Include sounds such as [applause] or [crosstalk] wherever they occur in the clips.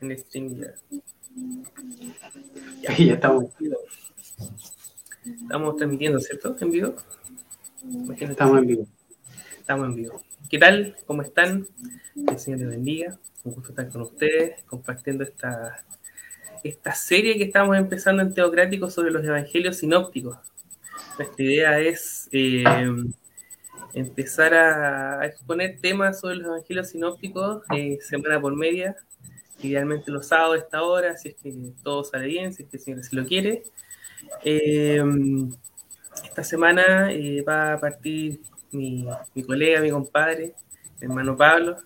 en el stream ya. Ya, estamos. Estamos transmitiendo, ¿cierto? ¿En vivo? Estamos en vivo. Estamos en vivo. ¿Qué tal? ¿Cómo están? Que el Señor les bendiga. Un gusto estar con ustedes compartiendo esta, esta serie que estamos empezando en Teocrático sobre los evangelios sinópticos. Nuestra idea es eh, empezar a, exponer temas sobre los evangelios sinópticos eh, semana por media, idealmente los sábados a esta hora, si es que todo sale bien, si es que el Señor lo quiere. Eh, esta semana eh, va a partir mi, colega, mi compadre, mi hermano Pablo,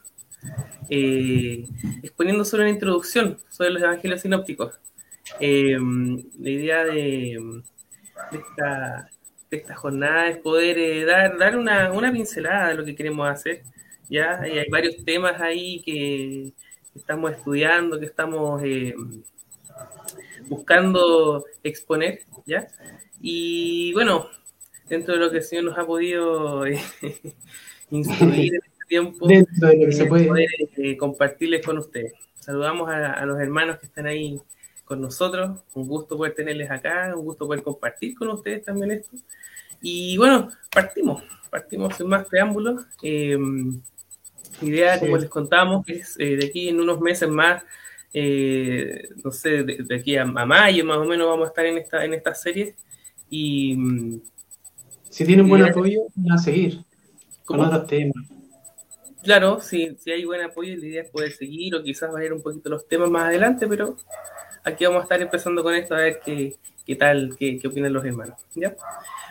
eh, exponiendo sobre una introducción sobre los evangelios sinópticos. la idea de, esta, jornada es poder dar, dar una, una, pincelada de lo que queremos hacer. ¿ya? hay varios temas ahí que, estamos estudiando, que estamos eh, buscando exponer, ¿ya? Y bueno, dentro de lo que el Señor nos ha podido eh, [laughs] instruir en este tiempo, dentro de lo que se puede poder, eh, compartirles con ustedes. Saludamos a, los hermanos que están ahí con nosotros, un gusto poder tenerles acá, un gusto poder compartir con ustedes también esto. Y bueno, partimos, partimos sin más preámbulos idea, como les contamos, es eh, de aquí en unos meses más, eh, no sé, de, aquí a, mayo más o menos vamos a estar en esta, en esta serie. Y. Mm, si tienen buen apoyo, van a seguir con otros temas. Claro, si, si hay buen apoyo, la idea es poder seguir o quizás variar un poquito los temas más adelante, pero aquí vamos a estar empezando con esto a ver qué, qué tal, qué, qué opinan los hermanos. ¿ya?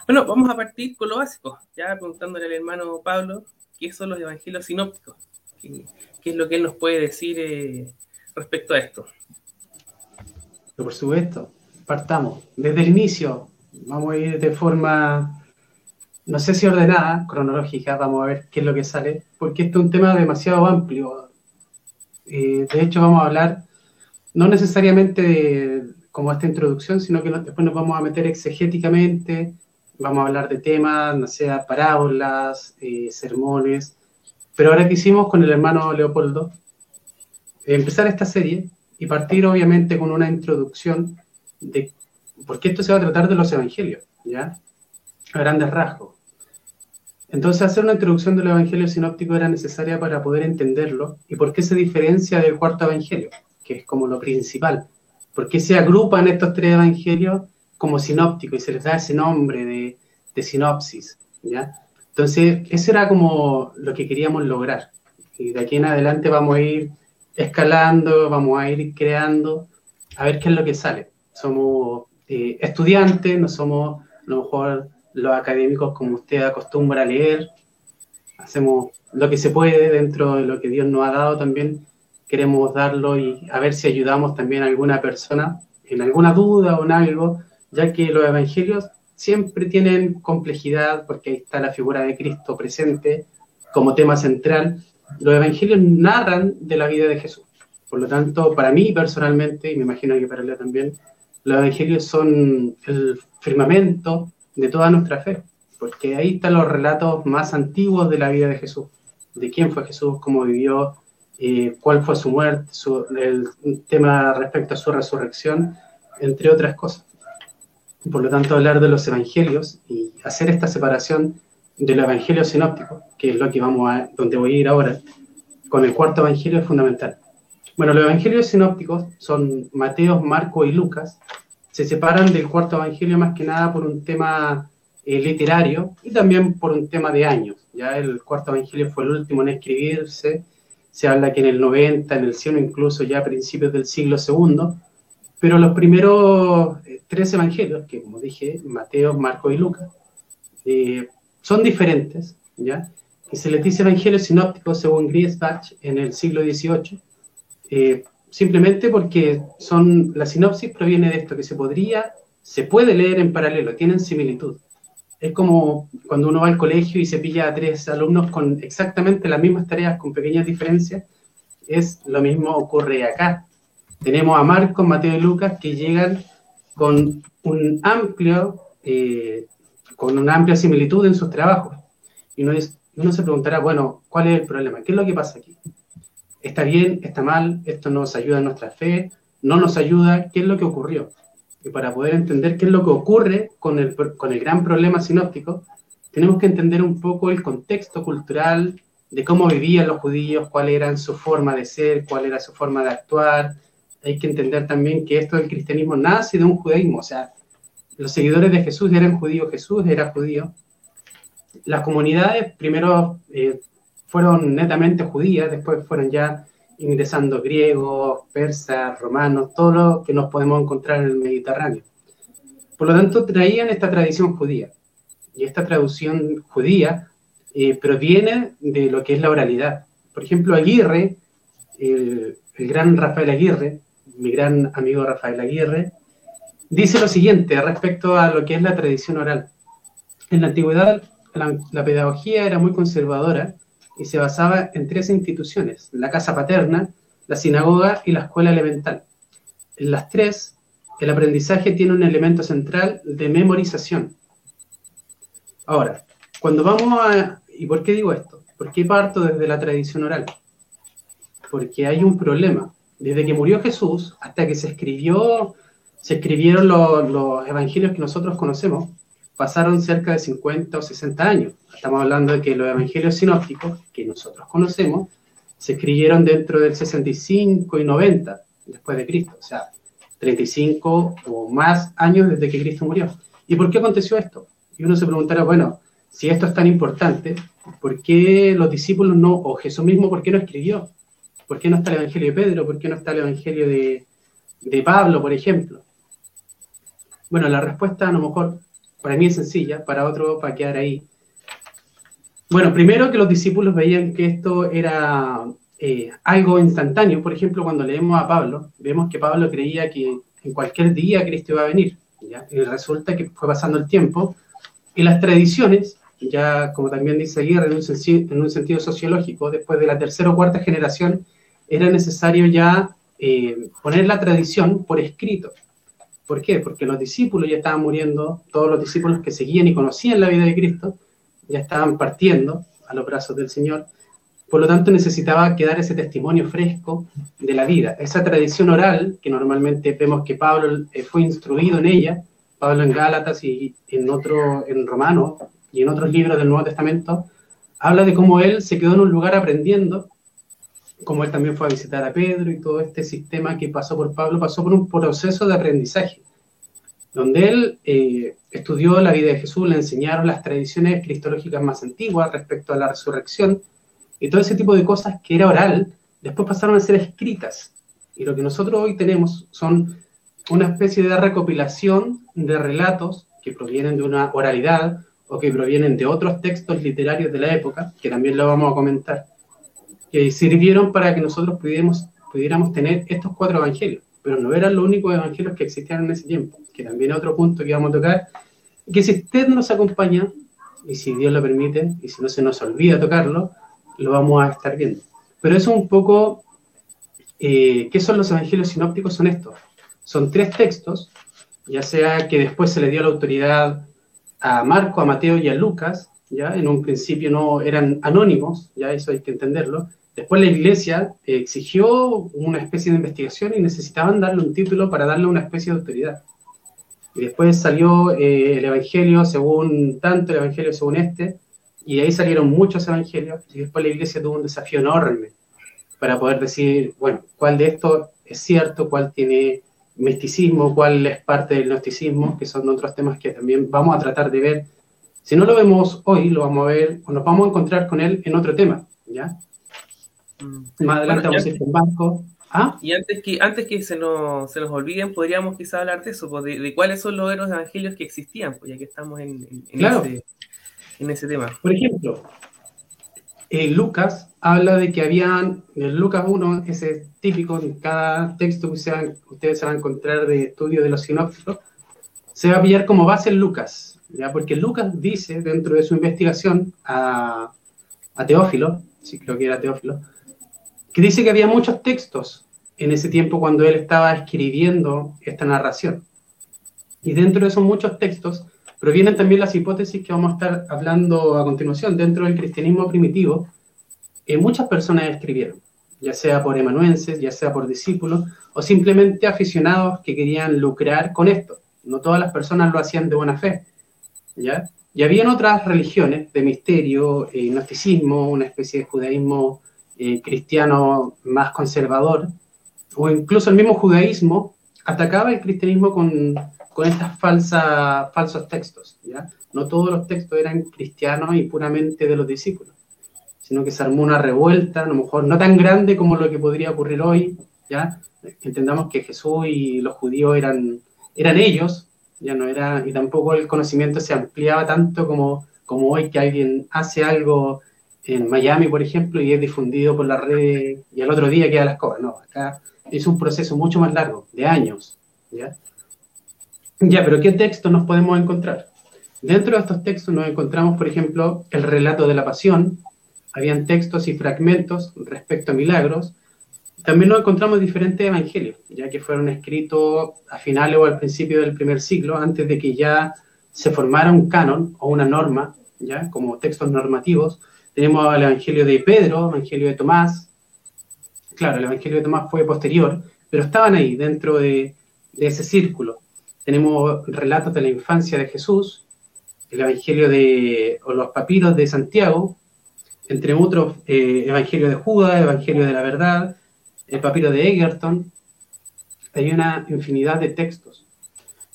Bueno, vamos a partir con lo básico, ya preguntándole al hermano Pablo qué son los evangelios sinópticos, qué, es lo que él nos puede decir eh, respecto a esto. por supuesto, partamos. Desde el inicio, vamos a ir de forma, no sé si ordenada, cronológica, vamos a ver qué es lo que sale, porque este es un tema demasiado amplio. Eh, de hecho, vamos a hablar no necesariamente como esta introducción, sino que después nos vamos a meter exegéticamente vamos a hablar de temas, no sea parábolas, eh, sermones, pero ahora quisimos con el hermano Leopoldo empezar esta serie y partir obviamente con una introducción de, porque esto se va a tratar de los evangelios, ¿ya? A grandes rasgos. Entonces, hacer una introducción del evangelio sinóptico era necesaria para poder entenderlo y por qué se diferencia del cuarto evangelio, que es como lo principal. ¿Por qué se agrupan estos tres evangelios como sinóptico y se les da ese nombre de, de sinopsis, ¿ya? Entonces, eso era como lo que queríamos lograr. Y de aquí en adelante vamos a ir escalando, vamos a ir creando, a ver qué es lo que sale. Somos eh, estudiantes, no somos a lo mejor los académicos como usted acostumbra a leer. Hacemos lo que se puede dentro de lo que Dios nos ha dado también. Queremos darlo y a ver si ayudamos también a alguna persona en alguna duda o en algo ya que los evangelios siempre tienen complejidad, porque ahí está la figura de Cristo presente como tema central. Los evangelios narran de la vida de Jesús. Por lo tanto, para mí personalmente, y me imagino que para él también, los evangelios son el firmamento de toda nuestra fe, porque ahí están los relatos más antiguos de la vida de Jesús, de quién fue Jesús, cómo vivió, eh, cuál fue su muerte, el tema respecto a su resurrección, entre otras cosas por lo tanto hablar de los evangelios y hacer esta separación de los evangelios sinópticos, que es lo que vamos a, donde voy a ir ahora, con el cuarto evangelio es fundamental. Bueno, los evangelios sinópticos son Mateo, Marco y Lucas, se separan del cuarto evangelio más que nada por un tema eh, literario y también por un tema de años. Ya el cuarto evangelio fue el último en escribirse, se habla que en el 90, en el 100 incluso ya a principios del siglo segundo, pero los primeros tres evangelios, que como dije, Mateo, Marco y Lucas, eh, son diferentes, ¿ya? Y se les dice evangelios sinópticos según Griesbach en el siglo XVIII, eh, simplemente porque son, la sinopsis proviene de esto, que se podría, se puede leer en paralelo, tienen similitud. Es como cuando uno va al colegio y se pilla a tres alumnos con exactamente las mismas tareas, con pequeñas diferencias, es lo mismo ocurre acá tenemos a Marcos, Mateo y Lucas que llegan con un amplio, eh, con una amplia similitud en sus trabajos. Y uno, uno se preguntará, bueno, ¿cuál es el problema? ¿Qué es lo que pasa aquí? está bien, está mal, esto nos ayuda en nuestra fe, no nos ayuda, qué es lo que ocurrió. Y para poder entender qué es lo que ocurre con el, con el gran problema sinóptico, tenemos que entender un poco el contexto cultural de cómo vivían los judíos, cuál era su forma de ser, cuál era su forma de actuar. Hay que entender también que esto del cristianismo nace de un judaísmo, o sea, los seguidores de Jesús eran judíos, Jesús era judío. Las comunidades primero eh, fueron netamente judías, después fueron ya ingresando griegos, persas, romanos, todo lo que nos podemos encontrar en el Mediterráneo. Por lo tanto, traían esta tradición judía. Y esta traducción judía eh, proviene de lo que es la oralidad. Por ejemplo, Aguirre, el, el gran Rafael Aguirre, mi gran amigo Rafael Aguirre, dice lo siguiente respecto a lo que es la tradición oral. En la antigüedad, la, pedagogía era muy conservadora y se basaba en tres instituciones, la casa paterna, la sinagoga y la escuela elemental. En las tres, el aprendizaje tiene un elemento central de memorización. Ahora, cuando vamos a... ¿Y por qué digo esto? ¿Por qué parto desde la tradición oral? Porque hay un problema. Desde que murió Jesús hasta que se escribió se escribieron los, evangelios que nosotros conocemos, pasaron cerca de 50 o 60 años. Estamos hablando de que los evangelios sinópticos que nosotros conocemos se escribieron dentro del 65 y 90 después de Cristo, o sea, 35 o más años desde que Cristo murió. ¿Y por qué aconteció esto? Y uno se preguntará, bueno, si esto es tan importante, ¿por qué los discípulos no, o Jesús mismo, por qué no escribió? ¿Por qué no está el Evangelio de Pedro? ¿Por qué no está el Evangelio de, de Pablo, por ejemplo? Bueno, la respuesta a lo mejor para mí es sencilla, para otro para quedar ahí. Bueno, primero que los discípulos veían que esto era eh, algo instantáneo. Por ejemplo, cuando leemos a Pablo, vemos que Pablo creía que en cualquier día Cristo iba a venir. Y resulta que fue pasando el tiempo y las tradiciones, ya como también dice Aguirre en un, en un sentido sociológico, después de la tercera o cuarta generación, era necesario ya eh, poner la tradición por escrito. ¿Por qué? Porque los discípulos ya estaban muriendo, todos los discípulos que seguían y conocían la vida de Cristo, ya estaban partiendo a los brazos del Señor. Por lo tanto, necesitaba quedar ese testimonio fresco de la vida. Esa tradición oral, que normalmente vemos que Pablo eh, fue instruido en ella, Pablo en Gálatas y en otro, en Romano y en otros libros del Nuevo Testamento, habla de cómo él se quedó en un lugar aprendiendo como él también fue a visitar a Pedro y todo este sistema que pasó por Pablo, pasó por un proceso de aprendizaje, donde él eh, estudió la vida de Jesús, le enseñaron las tradiciones cristológicas más antiguas respecto a la resurrección y todo ese tipo de cosas que era oral, después pasaron a ser escritas. Y lo que nosotros hoy tenemos son una especie de recopilación de relatos que provienen de una oralidad o que provienen de otros textos literarios de la época, que también lo vamos a comentar que sirvieron para que nosotros pudiéramos, pudiéramos tener estos cuatro evangelios, pero no eran los únicos evangelios que existían en ese tiempo, que también es otro punto que vamos a tocar, que si usted nos acompaña, y si Dios lo permite, y si no se nos olvida tocarlo, lo vamos a estar viendo. Pero eso un poco, eh, ¿qué son los evangelios sinópticos? Son estos. Son tres textos, ya sea que después se le dio la autoridad a Marco, a Mateo y a Lucas, ya en un principio no eran anónimos, ya eso hay que entenderlo, Después la iglesia exigió una especie de investigación y necesitaban darle un título para darle una especie de autoridad. Y después salió eh, el Evangelio según tanto, el Evangelio según este, y ahí salieron muchos evangelios, y después la iglesia tuvo un desafío enorme para poder decir, bueno, cuál de estos es cierto, cuál tiene misticismo, cuál es parte del gnosticismo, que son otros temas que también vamos a tratar de ver. Si no lo vemos hoy, lo vamos a ver, o nos vamos a encontrar con él en otro tema, ¿ya? Más adelante vamos a ir con banco. ¿Ah? Y antes que, antes que se nos, se nos olviden, podríamos quizá hablar de eso, pues, de, cuáles son los héroes evangelios que existían, pues ya que estamos en, ese, en ese, tema. Por ejemplo, Lucas habla de que habían, en Lucas 1, ese típico, en cada texto que ustedes se van a encontrar de estudio de los sinópticos, se va a pillar como base en Lucas, ¿ya? porque Lucas dice dentro de su investigación a, a Teófilo, sí creo que era Teófilo, que dice que había muchos textos en ese tiempo cuando él estaba escribiendo esta narración. Y dentro de esos muchos textos provienen también las hipótesis que vamos a estar hablando a continuación. Dentro del cristianismo primitivo, eh, muchas personas escribieron. ya sea por emanuenses, ya sea por discípulos, o simplemente aficionados que querían lucrar con esto. No todas las personas lo hacían de buena fe, ¿ya? Y habían otras religiones de misterio, eh, gnosticismo, una especie de judaísmo eh, cristiano más conservador, o incluso el mismo judaísmo atacaba el cristianismo con, con falsas, falsos textos. ¿ya? No todos los textos eran cristianos y puramente de los discípulos, sino que se armó una revuelta, a lo mejor no tan grande como lo que podría ocurrir hoy, ¿ya? Entendamos que Jesús y los judíos eran, eran ellos, ya no era, y tampoco el conocimiento se ampliaba tanto como, como hoy que alguien hace algo en Miami, por ejemplo, y es difundido por la red y al otro día queda las cosas. No, acá es un proceso mucho más largo, de años. ¿ya? ya, pero ¿qué textos nos podemos encontrar? Dentro de estos textos nos encontramos, por ejemplo, el relato de la pasión. Habían textos y fragmentos respecto a milagros, también nos encontramos diferentes evangelios, ya que fueron escritos a finales o al principio del primer siglo, antes de que ya se formara un canon o una norma, ya como textos normativos. Tenemos el evangelio de Pedro, el evangelio de Tomás. Claro, el evangelio de Tomás fue posterior, pero estaban ahí, dentro de, ese círculo. Tenemos relatos de la infancia de Jesús, el evangelio de, o los papiros de Santiago, entre otros, eh, evangelio de Judas, evangelio de la verdad, el papiro de Egerton, hay una infinidad de textos.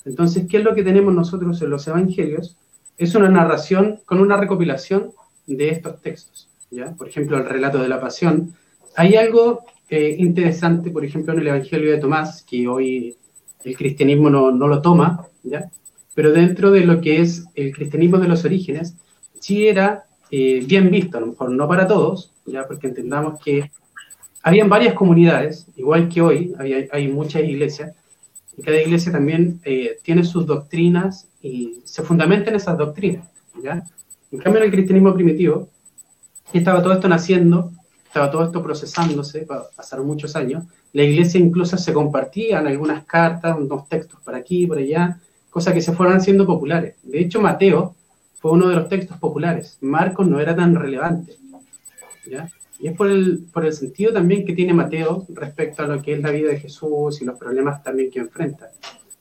Entonces, ¿qué es lo que tenemos nosotros en los evangelios? Es una narración con una recopilación de estos textos. ¿ya? Por ejemplo, el relato de la pasión. Hay algo eh, interesante, por ejemplo, en el Evangelio de Tomás, que hoy el cristianismo no, lo toma, ¿ya? pero dentro de lo que es el cristianismo de los orígenes, sí era eh, bien visto, a lo mejor no para todos, ya porque entendamos que habían varias comunidades, igual que hoy, hay muchas iglesias, y cada iglesia también eh, tiene sus doctrinas y se fundamenta en esas doctrinas. En cambio, en el cristianismo primitivo, estaba todo esto naciendo, estaba todo esto procesándose, pasaron muchos años, la iglesia incluso se compartían algunas cartas, unos textos por aquí, por allá, cosas que se fueron haciendo populares. De hecho, Mateo fue uno de los textos populares, Marcos no era tan relevante. ¿ya? Y es por el, por el sentido también que tiene Mateo respecto a lo que es la vida de Jesús y los problemas también que enfrenta.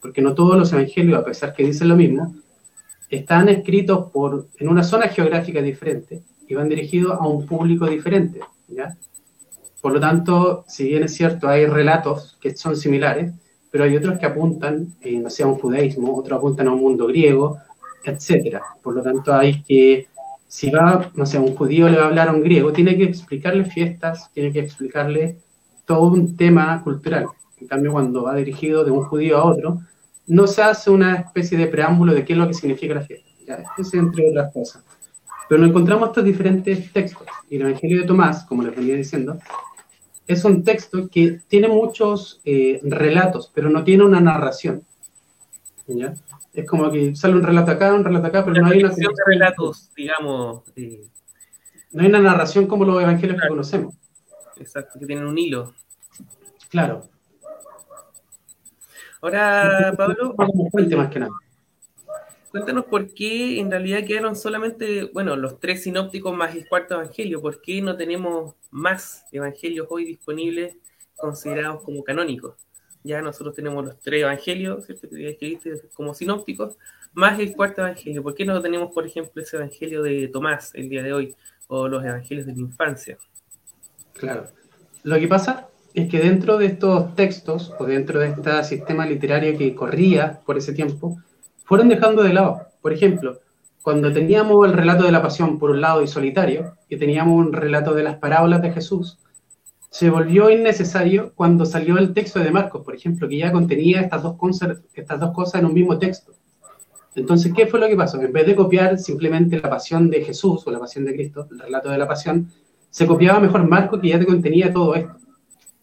Porque no todos los evangelios, a pesar que dicen lo mismo, están escritos por, en una zona geográfica diferente y van dirigidos a un público diferente. ¿ya? Por lo tanto, si bien es cierto, hay relatos que son similares, pero hay otros que apuntan, eh, no sé, a un judaísmo, otros apuntan a un mundo griego, etc. Por lo tanto, hay que si va, no sé, un judío le va a hablar a un griego, tiene que explicarle fiestas, tiene que explicarle todo un tema cultural. En cambio, cuando va dirigido de un judío a otro, no se hace una especie de preámbulo de qué es lo que significa la fiesta. Ya, eso entre otras cosas. Pero nos encontramos estos diferentes textos. Y el Evangelio de Tomás, como les venía diciendo, es un texto que tiene muchos eh, relatos, pero no tiene una narración. ¿ya? Es como que sale un relato acá, un relato acá, pero no hay una. de relatos, digamos. Eh, no hay una narración como los evangelios que conocemos. Exacto, que tienen un hilo. Claro. Ahora, Pablo. más que nada. Cuéntanos por qué en realidad quedaron solamente, bueno, los tres sinópticos más el cuarto evangelio. ¿Por qué no tenemos más evangelios hoy disponibles considerados como canónicos? ya nosotros tenemos los tres evangelios, ¿cierto? Que escribiste como sinópticos, más el cuarto evangelio. ¿Por qué no tenemos, por ejemplo, ese evangelio de Tomás el día de hoy o los evangelios de la infancia? Claro. Lo que pasa es que dentro de estos textos o dentro de este sistema literario que corría por ese tiempo, fueron dejando de lado. Por ejemplo, cuando teníamos el relato de la pasión por un lado y solitario, y teníamos un relato de las parábolas de Jesús, se volvió innecesario cuando salió el texto de Marcos, por ejemplo, que ya contenía estas dos, estas dos cosas en un mismo texto. Entonces, ¿qué fue lo que pasó? En vez de copiar simplemente la pasión de Jesús o la pasión de Cristo, el relato de la pasión, se copiaba mejor Marcos que ya te contenía todo esto.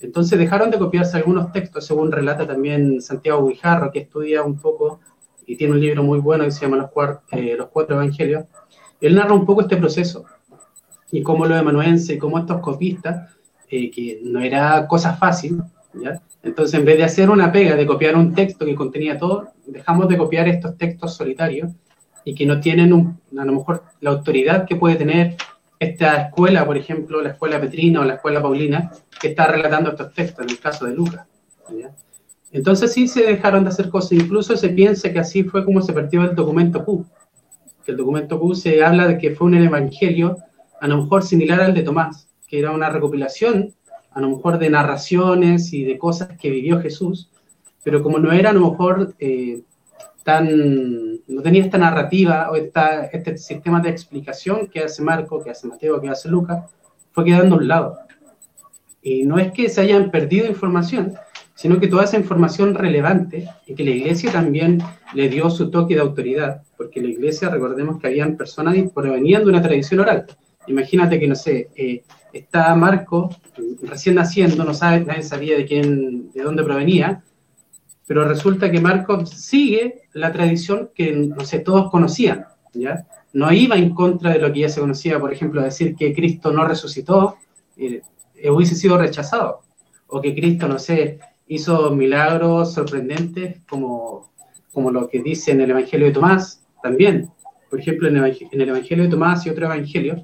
Entonces dejaron de copiarse algunos textos, según relata también Santiago Guijarro, que estudia un poco y tiene un libro muy bueno que se llama Los, eh, Cuatro Evangelios. Él narra un poco este proceso y cómo los emanuenses y cómo estos copistas eh, que no era cosa fácil. Entonces, en vez de hacer una pega de copiar un texto que contenía todo, dejamos de copiar estos textos solitarios y que no tienen a lo mejor la autoridad que puede tener esta escuela, por ejemplo, la escuela Petrina o la escuela Paulina, que está relatando estos textos, en el caso de Lucas. Entonces sí se dejaron de hacer cosas, incluso se piensa que así fue como se partió el documento Q, el documento Q se habla de que fue un evangelio a lo mejor similar al de Tomás, que era una recopilación a lo mejor de narraciones y de cosas que vivió Jesús, pero como no era a lo mejor eh, tan, no tenía esta narrativa o esta, este sistema de explicación que hace Marco, que hace Mateo, que hace Lucas, fue quedando a un lado. Y no es que se hayan perdido información, sino que toda esa información relevante y que la iglesia también le dio su toque de autoridad, porque la iglesia, recordemos que habían personas que provenían de una tradición oral. Imagínate que, no sé, eh, está Marco recién naciendo, no sabe, nadie sabía de quién, de dónde provenía, pero resulta que Marco sigue la tradición que, no sé, todos conocían, ¿ya? No iba en contra de lo que ya se conocía, por ejemplo, decir que Cristo no resucitó, eh, hubiese sido rechazado, o que Cristo, no sé, hizo milagros sorprendentes como, como lo que dice en el Evangelio de Tomás, también. Por ejemplo, en el, en el Evangelio de Tomás y otro Evangelio,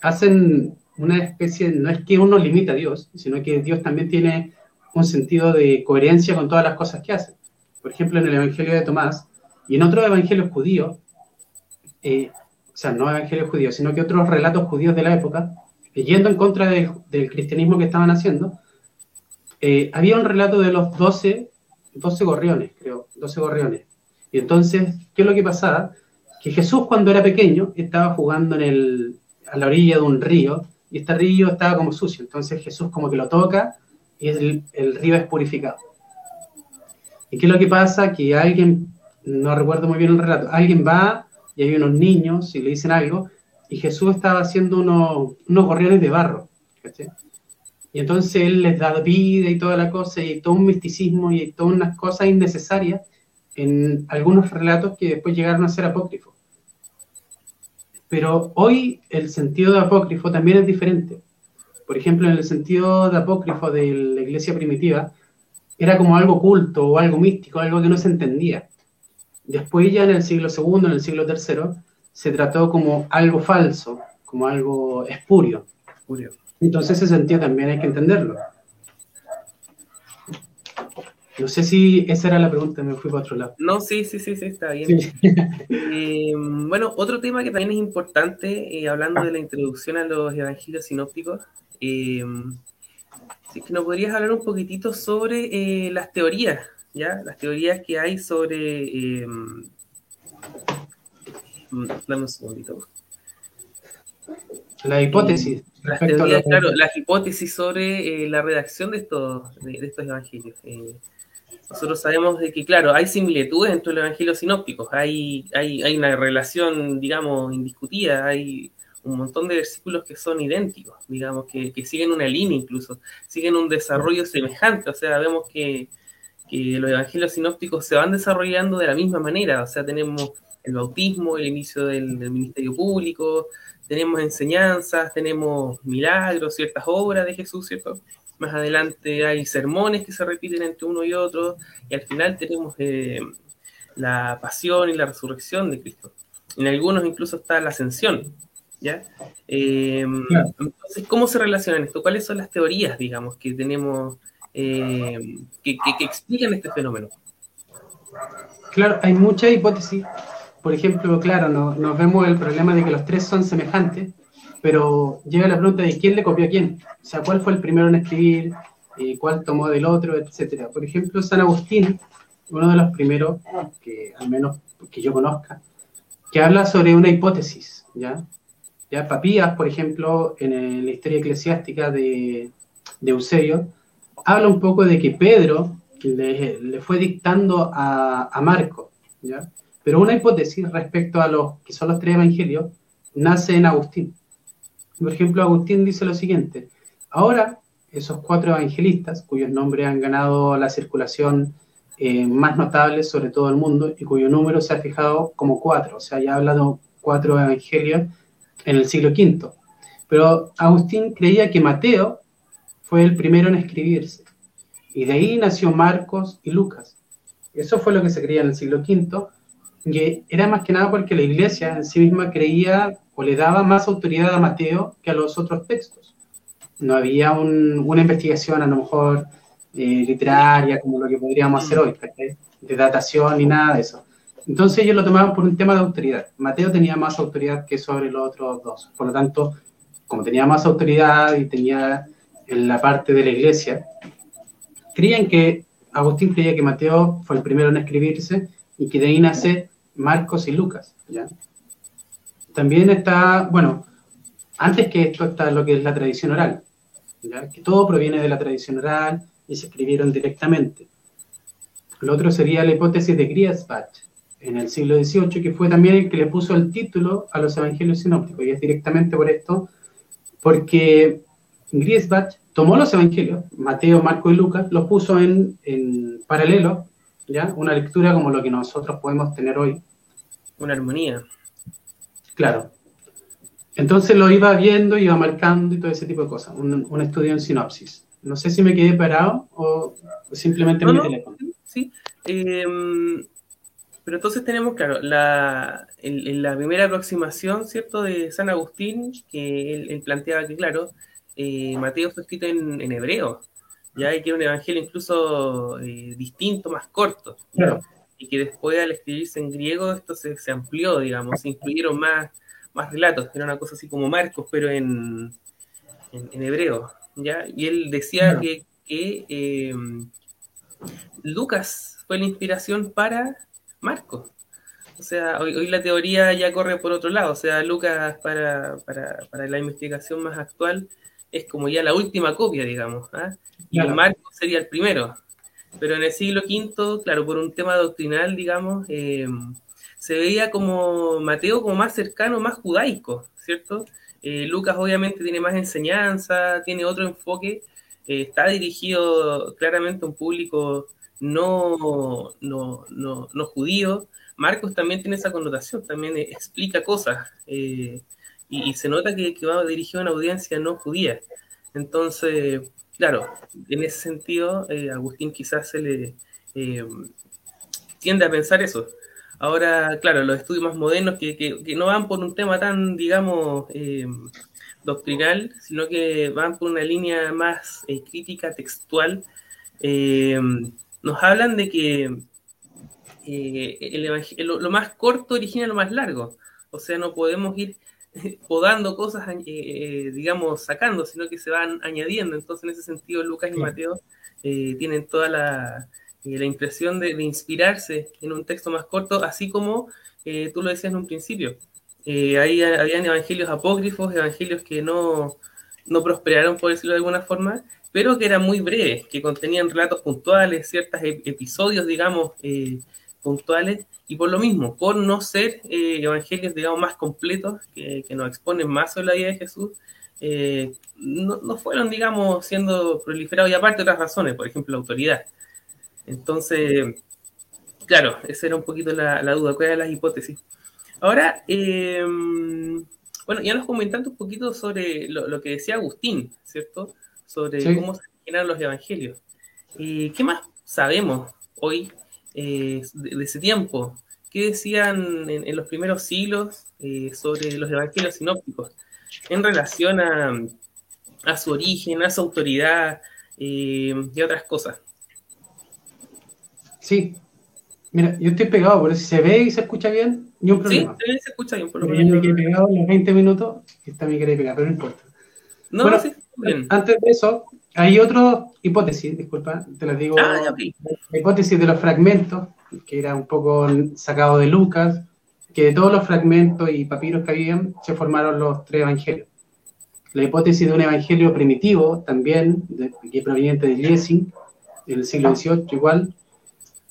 hacen una especie, no es que uno limita a Dios, sino que Dios también tiene un sentido de coherencia con todas las cosas que hace. Por ejemplo, en el Evangelio de Tomás y en otros evangelios judíos, eh, o sea, no evangelios judíos, sino que otros relatos judíos de la época, yendo en contra del cristianismo que estaban haciendo, eh, había un relato de los 12, 12 gorriones, creo, 12 gorriones. Y entonces, ¿qué es lo que pasaba? Que Jesús cuando era pequeño estaba jugando en el, a la orilla de un río y este río estaba como sucio. Entonces Jesús como que lo toca y el, río es purificado. ¿Y qué es lo que pasa? Que alguien, no recuerdo muy bien el relato, alguien va y hay unos niños y le dicen algo, y Jesús estaba haciendo unos, unos gorriones de barro. Y entonces él les da vida y toda la cosa, y todo un misticismo y todas unas cosas innecesarias en algunos relatos que después llegaron a ser apócrifos. Pero hoy el sentido de apócrifo también es diferente. Por ejemplo, en el sentido de apócrifo de la iglesia primitiva, era como algo oculto o algo místico, algo que no se entendía. Después ya en el siglo II, en el siglo III, se trató como algo falso, como algo espurio. Entonces ese sentido también hay que entenderlo. No sé si esa era la pregunta, me fui para otro lado. No, sí, sí, sí, sí está bien. [laughs] Eh, bueno, otro tema que también es importante, eh, hablando de la introducción a los evangelios sinópticos, eh, que nos podrías hablar un poquitito sobre eh, las teorías, ¿ya? Las teorías que hay sobre... Eh, dame un segundito. La hipótesis. Las teorías, claro, las hipótesis sobre la redacción de estos, de, estos evangelios. nosotros sabemos de que, claro, hay similitudes entre los evangelios sinópticos, hay, hay, hay una relación, digamos, indiscutida, hay un montón de versículos que son idénticos, digamos, que, siguen una línea incluso, siguen un desarrollo semejante, o sea, vemos que, los evangelios sinópticos se van desarrollando de la misma manera, o sea, tenemos el bautismo, el inicio del, ministerio público, tenemos enseñanzas, tenemos milagros, ciertas obras de Jesús, ¿cierto? Más adelante hay sermones que se repiten entre uno y otro, y al final tenemos eh, la pasión y la resurrección de Cristo. En algunos incluso está la ascensión, ¿ya? Eh, entonces, ¿cómo se relacionan esto? ¿Cuáles son las teorías, digamos, que tenemos, eh, que, explican este fenómeno? Claro, hay muchas hipótesis. Por ejemplo, claro, nos vemos el problema de que los tres son semejantes, pero llega la pregunta de quién le copió a quién. O sea, cuál fue el primero en escribir, eh, cuál tomó del otro, etcétera. Por ejemplo, San Agustín, uno de los primeros, que al menos que yo conozca, que habla sobre una hipótesis, ¿ya? ¿Ya? Papías, por ejemplo, en la historia eclesiástica de, de Eusebio, habla un poco de que Pedro le, fue dictando a, Marco, pero una hipótesis respecto a los que son los tres evangelios nace en Agustín. Por ejemplo, Agustín dice lo siguiente, ahora esos cuatro evangelistas, cuyos nombres han ganado la circulación eh, más notable sobre todo el mundo y cuyo número se ha fijado como cuatro, o sea, ya ha hablado cuatro evangelios en el siglo V. Pero Agustín creía que Mateo fue el primero en escribirse. Y de ahí nació Marcos y Lucas. Eso fue lo que se creía en el siglo V. que era más que nada porque la iglesia en sí misma creía o le daba más autoridad a Mateo que a los otros textos. No había una investigación a lo mejor eh, literaria como lo que podríamos hacer hoy, de datación ni nada de eso. Entonces ellos lo tomaban por un tema de autoridad. Mateo tenía más autoridad que sobre los otros dos. Por lo tanto, como tenía más autoridad y tenía en la parte de la iglesia, creían que Agustín creía que Mateo fue el primero en escribirse y que de ahí nace Marcos y Lucas. También está, bueno, antes que esto está lo que es la tradición oral, que todo proviene de la tradición oral y se escribieron directamente. Lo otro sería la hipótesis de Griesbach en el siglo XVIII, que fue también el que le puso el título a los evangelios sinópticos, y es directamente por esto, porque Griesbach tomó los evangelios, Mateo, Marco y Lucas, los puso en, en paralelo, ¿ya? Una lectura como lo que nosotros podemos tener hoy. Una armonía. Claro. Entonces lo iba viendo, iba marcando y todo ese tipo de cosas. Un, estudio en sinopsis. No sé si me quedé parado o simplemente mi teléfono. Sí. Em, pero entonces tenemos, claro, la, la primera aproximación, ¿cierto?, de San Agustín, que él planteaba que, claro, eh, Mateo fue escrito en, hebreo, ya hay que un evangelio incluso eh, distinto, más corto, y que después al escribirse en griego esto se, amplió, digamos, se incluyeron más, más relatos, era una cosa así como Marcos, pero en, en, hebreo, ¿ya? Y él decía que, eh, Lucas fue la inspiración para Marcos. O sea, hoy, la teoría ya corre por otro lado. O sea, Lucas para, para, para la investigación más actual es como ya la última copia, digamos. ¿ah? Y el Marco sería el primero. Pero en el siglo V, claro, por un tema doctrinal, digamos, eh, se veía como Mateo como más cercano, más judaico, ¿cierto? Eh, Lucas obviamente tiene más enseñanza, tiene otro enfoque, eh, está dirigido claramente a un público no, no, no, no, judío. Marcos también tiene esa connotación, también explica cosas y, se nota que, va dirigido a una audiencia no judía. Entonces, claro, en ese sentido, eh, Agustín quizás se le eh, tiende a pensar eso. Ahora, claro, los estudios más modernos que, no van por un tema tan, digamos, eh, doctrinal, sino que van por una línea más crítica, textual, nos hablan de que el lo, lo, más corto origina lo más largo. O sea, no podemos ir [laughs] podando cosas, eh, eh, digamos, sacando, sino que se van añadiendo. Entonces, en ese sentido, Lucas y Mateo eh, tienen toda la, la impresión de, inspirarse en un texto más corto, así como tú lo decías en un principio. ahí habían evangelios apócrifos, evangelios que no, no prosperaron, por decirlo de alguna forma, pero que eran muy breves, que contenían relatos puntuales, ciertos episodios, digamos, puntuales, y por lo mismo, por no ser eh, evangelios, digamos, más completos, que, nos exponen más sobre la vida de Jesús, eh, no, fueron, digamos, siendo proliferados, y aparte otras razones, por ejemplo, la autoridad. Entonces, claro, esa era un poquito la, duda, cuál era las hipótesis. Ahora, eh, bueno, ya nos comentando un poquito sobre lo, que decía Agustín, ¿cierto? Sobre cómo se originan los evangelios. ¿Qué más sabemos hoy eh, de, ese tiempo. ¿Qué decían en, los primeros siglos eh, sobre los evangelios sinópticos en relación a, su origen, a su autoridad eh, y otras cosas? Sí. Mira, yo estoy pegado, por si se ve y se escucha bien, ni un problema. Sí, se escucha bien, por lo menos. Yo me quedé pegado en los 20 minutos, está mi quedé pegado, pero no importa. No, bueno, antes de eso, hay otra hipótesis, disculpa, te las digo. Ah, la hipótesis de los fragmentos, que era un poco sacado de Lucas, que de todos los fragmentos y papiros que habían se formaron los tres evangelios. La hipótesis de un evangelio primitivo, también, que proveniente de Lessing, del siglo XVIII igual,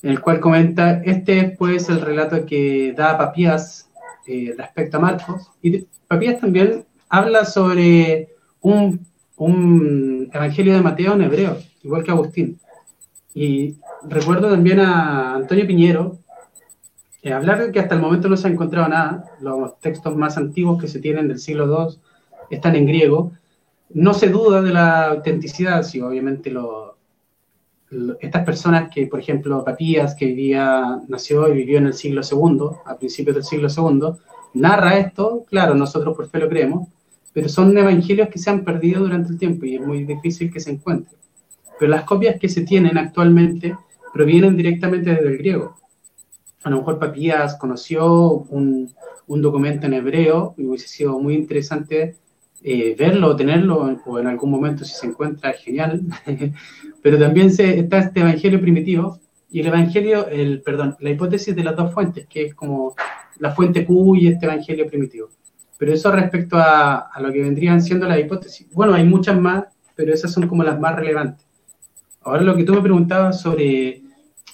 en el cual comenta, este es pues el relato que da Papías eh, respecto a Marcos, y Papías también habla sobre un un evangelio de Mateo en hebreo, igual que Agustín. Y recuerdo también a Antonio Piñero eh, hablar de que hasta el momento no se ha encontrado nada, los textos más antiguos que se tienen del siglo II están en griego. No se duda de la autenticidad, si obviamente estas personas que, por ejemplo, Papías, que vivía, nació y vivió en el siglo II, a principios del siglo II, narra esto, claro, nosotros por fe lo creemos, pero son evangelios que se han perdido durante el tiempo y es muy difícil que se encuentren. Pero las copias que se tienen actualmente provienen directamente desde el griego. A lo mejor Papías conoció un, un documento en hebreo y hubiese sido muy interesante eh, verlo o tenerlo, o en algún momento si se encuentra, genial. [laughs] Pero también se, está este evangelio primitivo y el evangelio, el, perdón, la hipótesis de las dos fuentes, que es como la fuente Q y este evangelio primitivo. Pero eso respecto a, a lo que vendrían siendo las hipótesis. Bueno, hay muchas más, pero esas son como las más relevantes. Ahora lo que tú me preguntabas sobre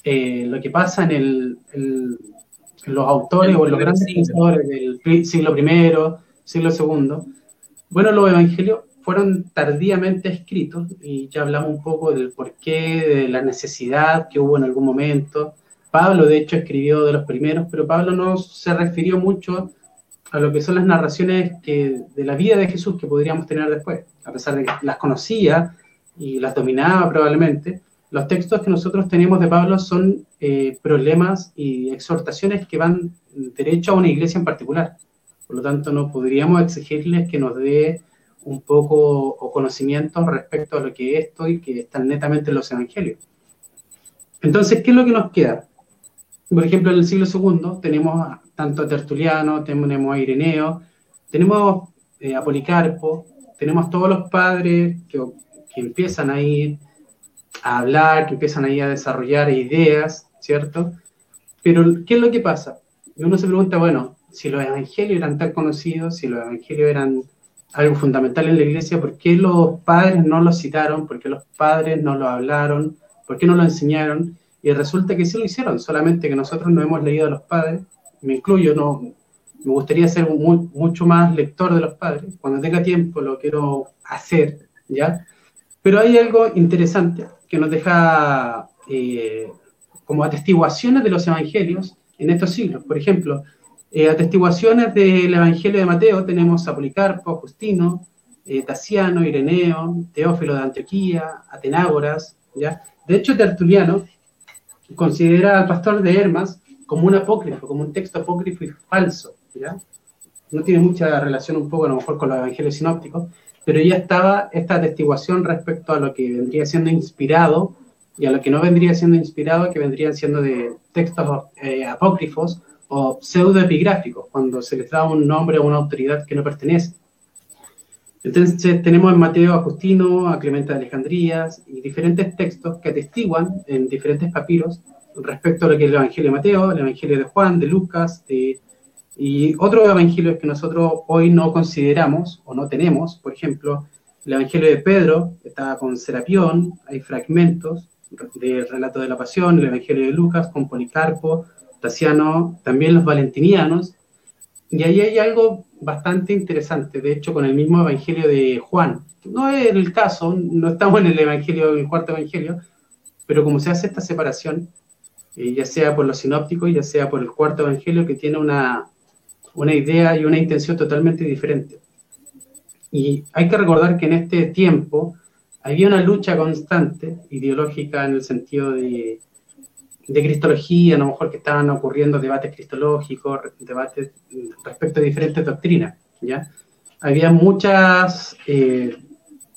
eh, lo que pasa en, el, en los autores o en los grandes pensadores del siglo I, siglo II, bueno, los evangelios fueron tardíamente escritos y ya hablamos un poco del porqué, de la necesidad que hubo en algún momento. Pablo, de hecho, escribió de los primeros, pero Pablo no se refirió mucho a lo que son las narraciones que, de la vida de Jesús que podríamos tener después, a pesar de que las conocía y las dominaba probablemente. Los textos que nosotros tenemos de Pablo son eh, problemas y exhortaciones que van derecho a una iglesia en particular. Por lo tanto, no podríamos exigirles que nos dé un poco o conocimiento respecto a lo que es esto y que están netamente en los evangelios. Entonces, ¿qué es lo que nos queda? Por ejemplo, en el siglo II tenemos tanto Tertuliano, tenemos a Ireneo, tenemos eh, a Policarpo, tenemos todos los padres que, que empiezan a ir a hablar, que empiezan ahí a desarrollar ideas, ¿cierto? Pero, ¿qué es lo que pasa? Uno se pregunta, bueno, si los evangelios eran tan conocidos, si los evangelios eran algo fundamental en la iglesia, ¿por qué los padres no los citaron? ¿Por qué los padres no lo hablaron? ¿Por qué no lo enseñaron? Y resulta que sí lo hicieron, solamente que nosotros no hemos leído a los padres, me incluyo, no, me gustaría ser mucho más lector de los padres, cuando tenga tiempo lo quiero hacer, ¿ya? Pero hay algo interesante que nos deja eh, como atestiguaciones de los evangelios en estos siglos. Por ejemplo, eh, atestiguaciones del Evangelio de Mateo tenemos a Policarpo, Justino, eh, Tasiano, Ireneo, Teófilo de Antioquía, Atenágoras, ¿ya? De hecho, Tertuliano considera al pastor de Hermas como un apócrifo, como un texto apócrifo y falso, ¿ya? No tiene mucha relación un poco a lo mejor con los evangelios sinópticos, pero ya estaba esta atestiguación respecto a lo que vendría siendo inspirado y a lo que no vendría siendo inspirado, que vendrían siendo de textos eh, apócrifos o pseudoepigráficos, cuando se les da un nombre a una autoridad que no pertenece. Entonces tenemos en Mateo a Justino, a Clemente de Alejandría y diferentes textos que atestiguan en diferentes papiros respecto a lo que es el Evangelio de Mateo, el Evangelio de Juan, de Lucas, y otros evangelios que nosotros hoy no consideramos o no tenemos, por ejemplo, el Evangelio de Pedro está con Serapión, hay fragmentos del relato de la pasión, el Evangelio de Lucas con Policarpo, Tasiano, también los valentinianos, y ahí hay algo bastante interesante, de hecho con el mismo Evangelio de Juan. No es el caso, no estamos en el Evangelio, el cuarto Evangelio, pero como se hace esta separación, eh, ya sea por los sinópticos, ya sea por el cuarto Evangelio, que tiene una, una idea y una intención totalmente diferente. Y hay que recordar que en este tiempo había una lucha constante ideológica en el sentido de de cristología, a lo mejor que estaban ocurriendo debates cristológicos, debates respecto a diferentes doctrinas, ¿ya? Había muchas eh,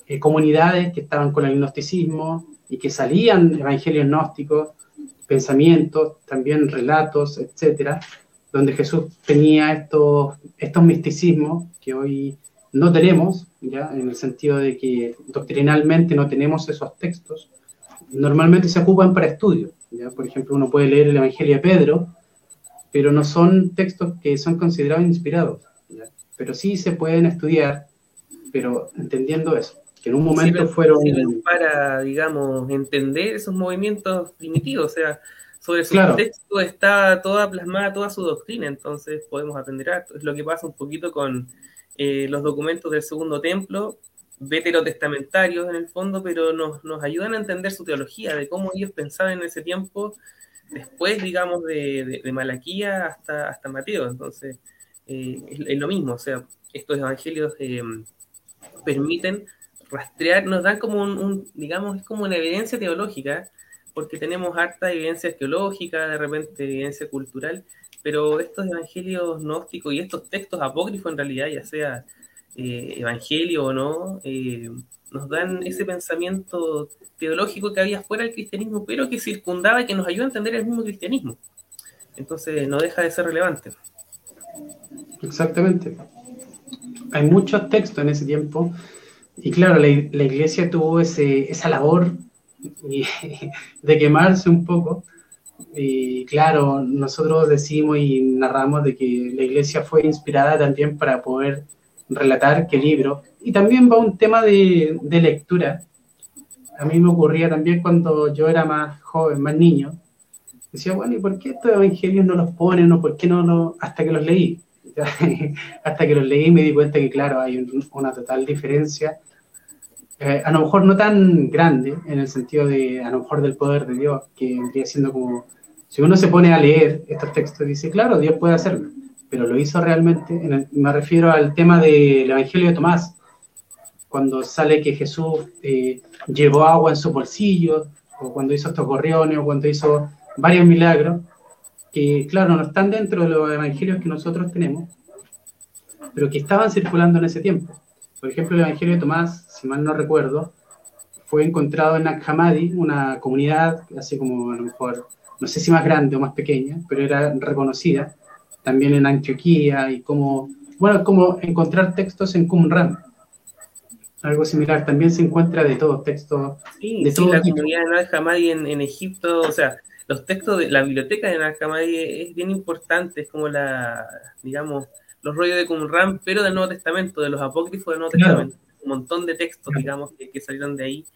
eh, comunidades que estaban con el gnosticismo y que salían evangelios gnósticos, pensamientos, también relatos, etcétera, donde Jesús tenía estos, estos misticismos que hoy no tenemos, ¿ya? en el sentido de que doctrinalmente no tenemos esos textos, normalmente se ocupan para estudios. Por ejemplo, uno puede leer el Evangelio de Pedro, pero no son textos que son considerados inspirados. Pero sí se pueden estudiar, pero entendiendo eso, que en un momento fueron... Para, digamos, entender esos movimientos primitivos, o sea, sobre su texto está toda plasmada, toda su doctrina, entonces podemos aprender a Es lo que pasa un poquito con eh, los documentos del Segundo Templo, veterotestamentarios en el fondo, pero nos, nos, ayudan a entender su teología, de cómo ellos pensaban en ese tiempo, después, digamos, de, de, Malaquía hasta, hasta Mateo. Entonces, eh, es, lo mismo, o sea, estos evangelios eh, permiten rastrear, nos dan como un, digamos, es como una evidencia teológica porque tenemos harta evidencia arqueológica, de repente evidencia cultural, pero estos evangelios gnósticos y estos textos apócrifos en realidad, ya sea eh, evangelio o no, eh, nos dan ese pensamiento teológico que había fuera del cristianismo, pero que circundaba y que nos ayuda a entender el mismo cristianismo. Entonces no deja de ser relevante. Exactamente. Hay muchos textos en ese tiempo y claro, la, iglesia tuvo ese, esa labor [laughs] de quemarse un poco. Y claro, nosotros decimos y narramos de que la iglesia fue inspirada también para poder relatar qué libro. Y también va un tema de, de lectura. A mí me ocurría también cuando yo era más joven, más niño. Decía, bueno, ¿y por qué estos evangelios no los ponen o por qué no los... hasta que los leí? [laughs] hasta que los leí me di cuenta que, claro, hay una total diferencia. Eh, a lo mejor no tan grande, en el sentido de, a lo mejor del poder de Dios, que vendría siendo como, si uno se pone a leer estos textos, dice, claro, Dios puede hacerlo, pero lo hizo realmente, me refiero al tema del Evangelio de Tomás, cuando sale que Jesús eh, llevó agua en su bolsillo, o cuando hizo estos gorriones, o cuando hizo varios milagros, que claro, no están dentro de los evangelios que nosotros tenemos, pero que estaban circulando en ese tiempo. Por ejemplo, el Evangelio de Tomás, si mal no recuerdo, fue encontrado en Nag una comunidad, así como a lo mejor, no sé si más grande o más pequeña, pero era reconocida, también en Antioquía, y como, bueno, como encontrar textos en Qumran. Algo similar, también se encuentra de todo, textos sí, de sí, la comunidad de Nag en, en Egipto, o sea, los textos de la biblioteca de Nag es bien importante, es como la, digamos, los rollos de Qumran, pero del Nuevo Testamento, de los apócrifos del Nuevo Testamento. Un montón de textos, digamos, que, salieron de ahí.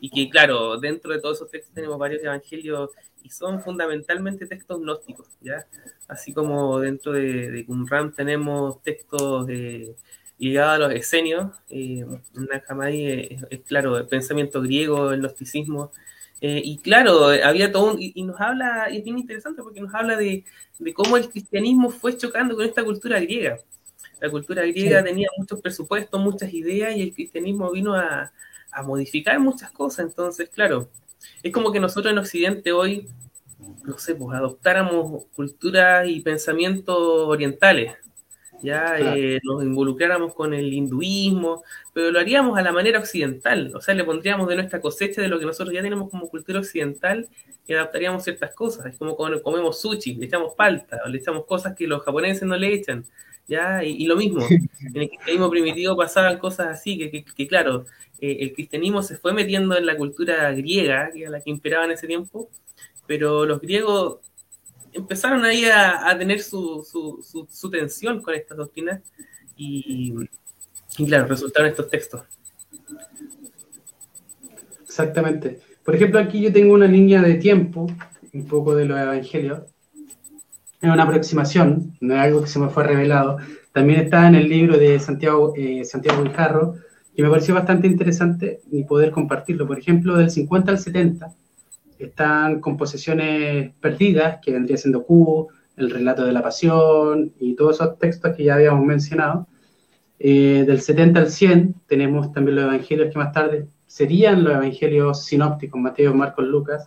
Y que, claro, dentro de todos esos textos tenemos varios evangelios y son fundamentalmente textos gnósticos, ¿ya? Así como dentro de, de Qumran tenemos textos ligados a los esenios. Eh, es, es, claro, el pensamiento griego, el gnosticismo eh, y claro, había todo un, y, nos habla, y es bien interesante porque nos habla de, de, cómo el cristianismo fue chocando con esta cultura griega. La cultura griega tenía muchos presupuestos, muchas ideas, y el cristianismo vino a, a, modificar muchas cosas. Entonces, claro, es como que nosotros en Occidente hoy, no sé, pues adoptáramos culturas y pensamientos orientales, ya eh, nos involucráramos con el hinduismo, pero lo haríamos a la manera occidental, o sea, le pondríamos de nuestra cosecha de lo que nosotros ya tenemos como cultura occidental y adaptaríamos ciertas cosas, es como cuando comemos sushi, le echamos palta, o le echamos cosas que los japoneses no le echan, ya, y, lo mismo, [laughs] en el cristianismo primitivo pasaban cosas así, que, que, claro, eh, el cristianismo se fue metiendo en la cultura griega, que era la que imperaba en ese tiempo, pero los griegos empezaron ahí a, tener su, su, tensión con estas doctrinas y, claro, resultaron estos textos. Exactamente. Por ejemplo, aquí yo tengo una línea de tiempo, un poco de los evangelios. Es una aproximación, no es algo que se me fue revelado. También está en el libro de Santiago, eh, Santiago Guijarro, que me pareció bastante interesante y poder compartirlo. Por ejemplo, del 50 al 70, están composiciones perdidas, que vendría siendo Q, el relato de la pasión y todos esos textos que ya habíamos mencionado. Eh, del 70 al 100 tenemos también los evangelios que más tarde serían los evangelios sinópticos, Mateo, Marcos, Lucas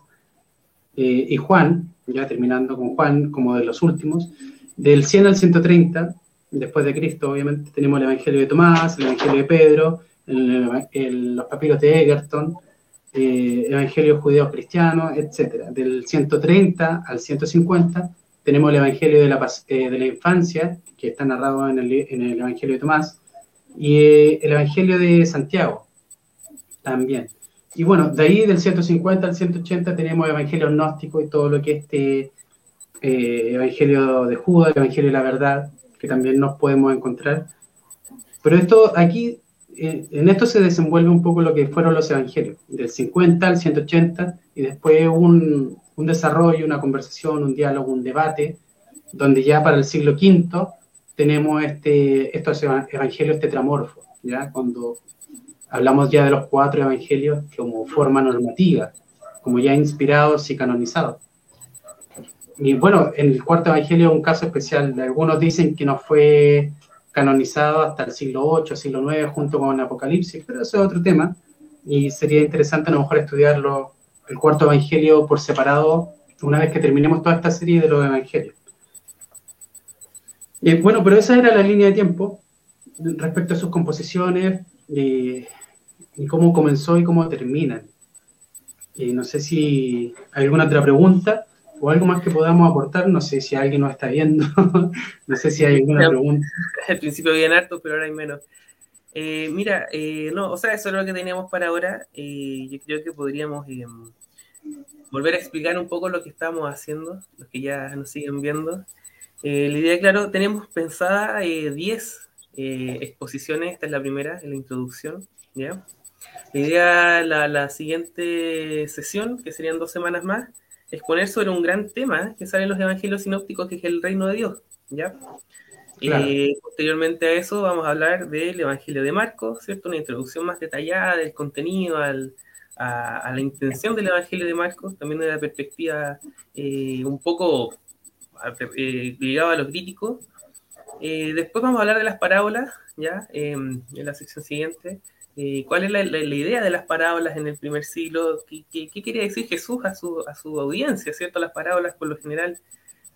eh, y Juan, ya terminando con Juan como de los últimos. Del 100 al 130, después de Cristo, obviamente, tenemos el evangelio de Tomás, el evangelio de Pedro, los papiros de Egerton, eh, Evangelio judeo cristiano, etc. Del 130 al 150 tenemos el Evangelio de la, eh, de la infancia, que está narrado en el, Evangelio de Tomás, y eh, el Evangelio de Santiago también. Y bueno, de ahí del 150 al 180 tenemos el Evangelio gnóstico y todo lo que es este Evangelio de Judas, el Evangelio de la verdad, que también nos podemos encontrar. Pero esto aquí en esto se desenvuelve un poco lo que fueron los evangelios, del 50 al 180, y después un, un desarrollo, una conversación, un diálogo, un debate, donde ya para el siglo V tenemos este, estos evangelios tetramorfos, ¿ya? cuando hablamos ya de los cuatro evangelios como forma normativa, como ya inspirados y canonizados. Y bueno, en el cuarto evangelio es un caso especial. Algunos dicen que no fue canonizado hasta el siglo VIII, siglo IX, junto con Apocalipsis, pero eso es otro tema y sería interesante a lo mejor estudiarlo el cuarto evangelio por separado una vez que terminemos toda esta serie de los evangelios. Eh, bueno, pero esa era la línea de tiempo respecto a sus composiciones y cómo comenzó y cómo terminan. no sé si hay alguna otra pregunta o algo más que podamos aportar. No sé si alguien nos está viendo. [laughs] no sé si hay alguna pregunta. [laughs] Al principio había harto, pero ahora hay menos. Eh, mira, eh, no, o sea, eso es lo que teníamos para ahora. Eh, yo creo que podríamos volver a explicar un poco lo que estamos haciendo, los que ya nos siguen viendo. la idea, claro, tenemos pensada 10 exposiciones, esta es la primera, en la introducción, ¿ya? La idea, la, la siguiente sesión, que serían dos semanas más, exponer sobre un gran tema que sale en los evangelios sinópticos, que es el reino de Dios, ¿ya? Eh, posteriormente a eso vamos a hablar del Evangelio de Marcos, ¿cierto? Una introducción más detallada del contenido, a, la intención del Evangelio de Marcos, también de la perspectiva eh, un poco eh, ligada a lo crítico. después vamos a hablar de las parábolas, ¿ya? en la sección siguiente. ¿Cuál es la, idea de las parábolas en el primer siglo? ¿Qué, qué, quería decir Jesús a su, a su audiencia, ¿cierto? Las parábolas por lo general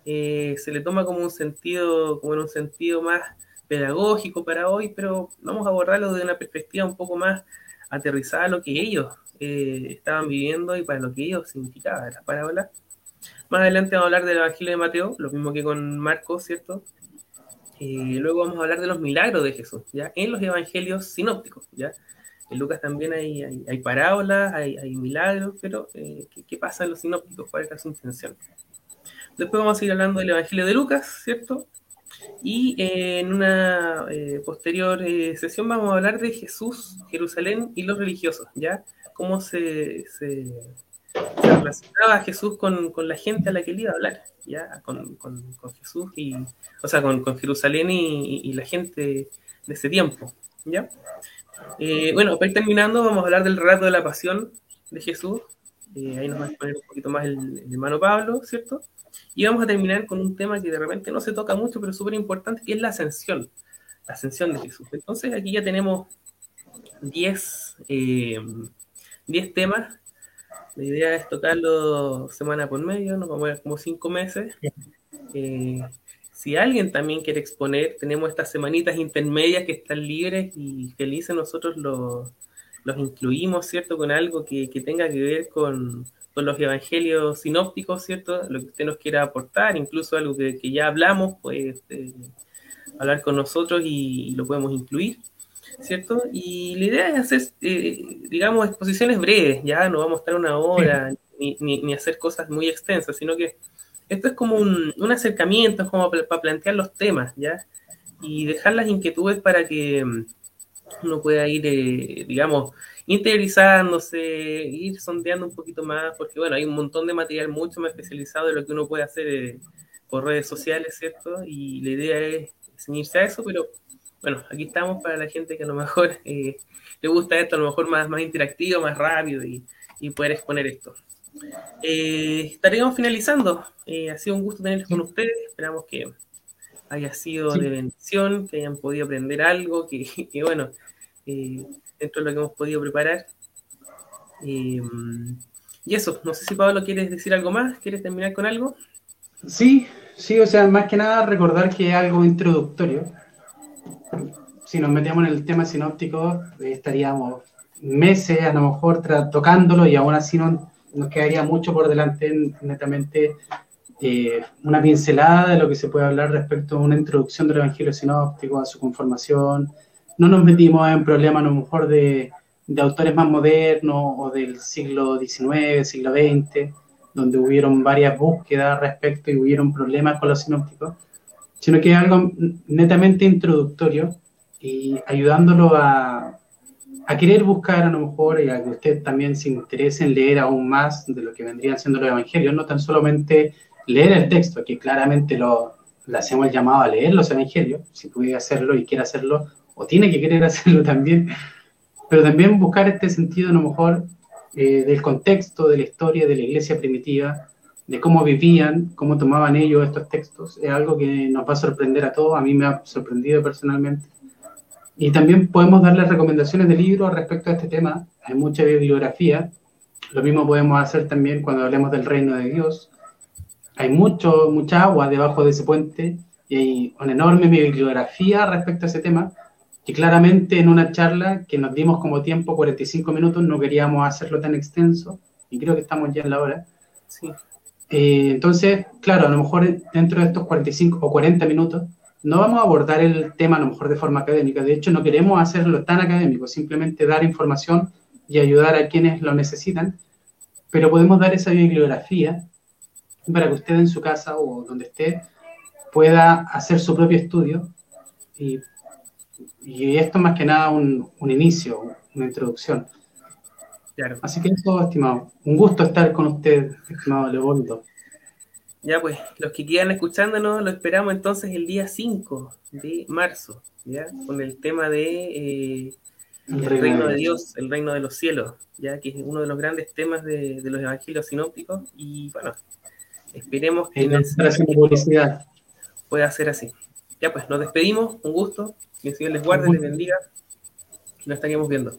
eh, se le toma como un sentido, como en un sentido más pedagógico para hoy, pero vamos a abordarlo desde una perspectiva un poco más aterrizada a lo que ellos eh, estaban viviendo y para lo que ellos significaban las parábolas. Más adelante vamos a hablar del Evangelio de Mateo, lo mismo que con Marcos, ¿cierto? Eh, luego vamos a hablar de los milagros de Jesús, ¿ya? En los evangelios sinópticos, ¿ya? En Lucas también hay, hay, parábolas, hay, milagros, pero ¿qué, ¿qué, pasa en los sinópticos? ¿Cuál es su intención? Después vamos a ir hablando del Evangelio de Lucas, ¿cierto? Y eh, en una eh, posterior eh, sesión vamos a hablar de Jesús, Jerusalén y los religiosos, ¿ya? Cómo se, relacionaba Jesús con, la gente a la que él iba a hablar, ¿ya? Con, Jesús y, o sea, con, Jerusalén y, la gente de ese tiempo, ¿ya? bueno, para ir terminando, vamos a hablar del relato de la pasión de Jesús. ahí nos va a poner un poquito más el hermano Pablo, ¿cierto? Y vamos a terminar con un tema que de repente no se toca mucho, pero súper importante, que es la ascensión, la ascensión de Jesús. Entonces aquí ya tenemos 10 eh, temas. La idea es tocarlo semana por medio, nos vamos a ver como 5 meses. Eh, si alguien también quiere exponer, tenemos estas semanitas intermedias que están libres y felices nosotros los, los incluimos, ¿cierto? Con algo que, que tenga que ver con, los evangelios sinópticos, ¿cierto? Lo que usted nos quiera aportar, incluso algo que, ya hablamos, pues hablar con nosotros y, lo podemos incluir, ¿cierto? Y la idea es hacer, eh, digamos, exposiciones breves, ya no vamos a estar una hora ni, ni, hacer cosas muy extensas, sino que esto es como un, un acercamiento, es como para plantear los temas, ¿ya? Y dejar las inquietudes para que mm, uno pueda ir, eh, digamos, interiorizándose, ir sondeando un poquito más, porque bueno, hay un montón de material mucho más especializado de lo que uno puede hacer eh, por redes sociales, ¿cierto? Y la idea es ceñirse a eso, pero bueno, aquí estamos para la gente que a lo mejor [laughs] eh, le gusta esto, a lo mejor más, más interactivo, más rápido y, poder exponer esto. Eh, estaríamos finalizando. ha sido un gusto tenerlos con ustedes. Esperamos que haya sido de bendición, que hayan podido aprender algo, [laughs] que, que bueno, dentro de lo que hemos podido preparar. y eso, no sé si Pablo quieres decir algo más, ¿quieres terminar con algo? Sí, sí, o sea, más que nada recordar que es algo introductorio. Si nos metemos en el tema sinóptico, estaríamos meses a lo mejor tocándolo y aún así no, nos quedaría mucho por delante, netamente eh, una pincelada de lo que se puede hablar respecto a una introducción del Evangelio sinóptico, a su conformación, no nos metimos en problemas a lo mejor de, autores más modernos o del siglo XIX, siglo XX, donde hubieron varias búsquedas respecto y hubieron problemas con los sinópticos, sino que es algo netamente introductorio y ayudándolo a, a querer buscar a lo mejor y a que usted también se interese en leer aún más de lo que vendrían siendo los evangelios, no tan solamente leer el texto, que claramente lo, le hacemos el llamado a leer los evangelios, si puede hacerlo y quiere hacerlo, o tiene que querer [laughs] hacerlo también, pero también buscar este sentido a lo mejor eh, del contexto, de la historia de la iglesia primitiva, de cómo vivían, cómo tomaban ellos estos textos, es algo que nos va a sorprender a todos, a mí me ha sorprendido personalmente. Y también podemos darles recomendaciones de libros respecto a este tema, hay mucha bibliografía, Lo mismo podemos hacer también cuando hablemos del reino de Dios. Hay mucho, mucha agua debajo de ese puente y hay una enorme bibliografía respecto a ese tema. Y claramente en una charla que nos dimos como tiempo, 45 minutos, no queríamos hacerlo tan extenso y creo que estamos ya en la hora. Sí. Eh, entonces, claro, a lo mejor dentro de estos 45 o 40 minutos no vamos a abordar el tema a lo mejor de forma académica. De hecho, no queremos hacerlo tan académico, simplemente dar información y ayudar a quienes lo necesitan, pero podemos dar esa bibliografía para que usted en su casa o donde esté pueda hacer su propio estudio y, y esto más que nada un, un inicio, una introducción. Claro. Así que eso, estimado. Un gusto estar con usted, estimado Leopoldo. Ya pues, los que quieran escuchándonos, lo esperamos entonces el día 5 de marzo, ¿ya? Con el tema de eh, el, reino, reino de Dios, el reino de los cielos, ya que es uno de los grandes temas de, de los evangelios sinópticos y bueno, esperemos que publicidad. pueda ser así. Ya pues, nos despedimos, un gusto, que el Señor les guarde, les bendiga, que nos estaríamos viendo.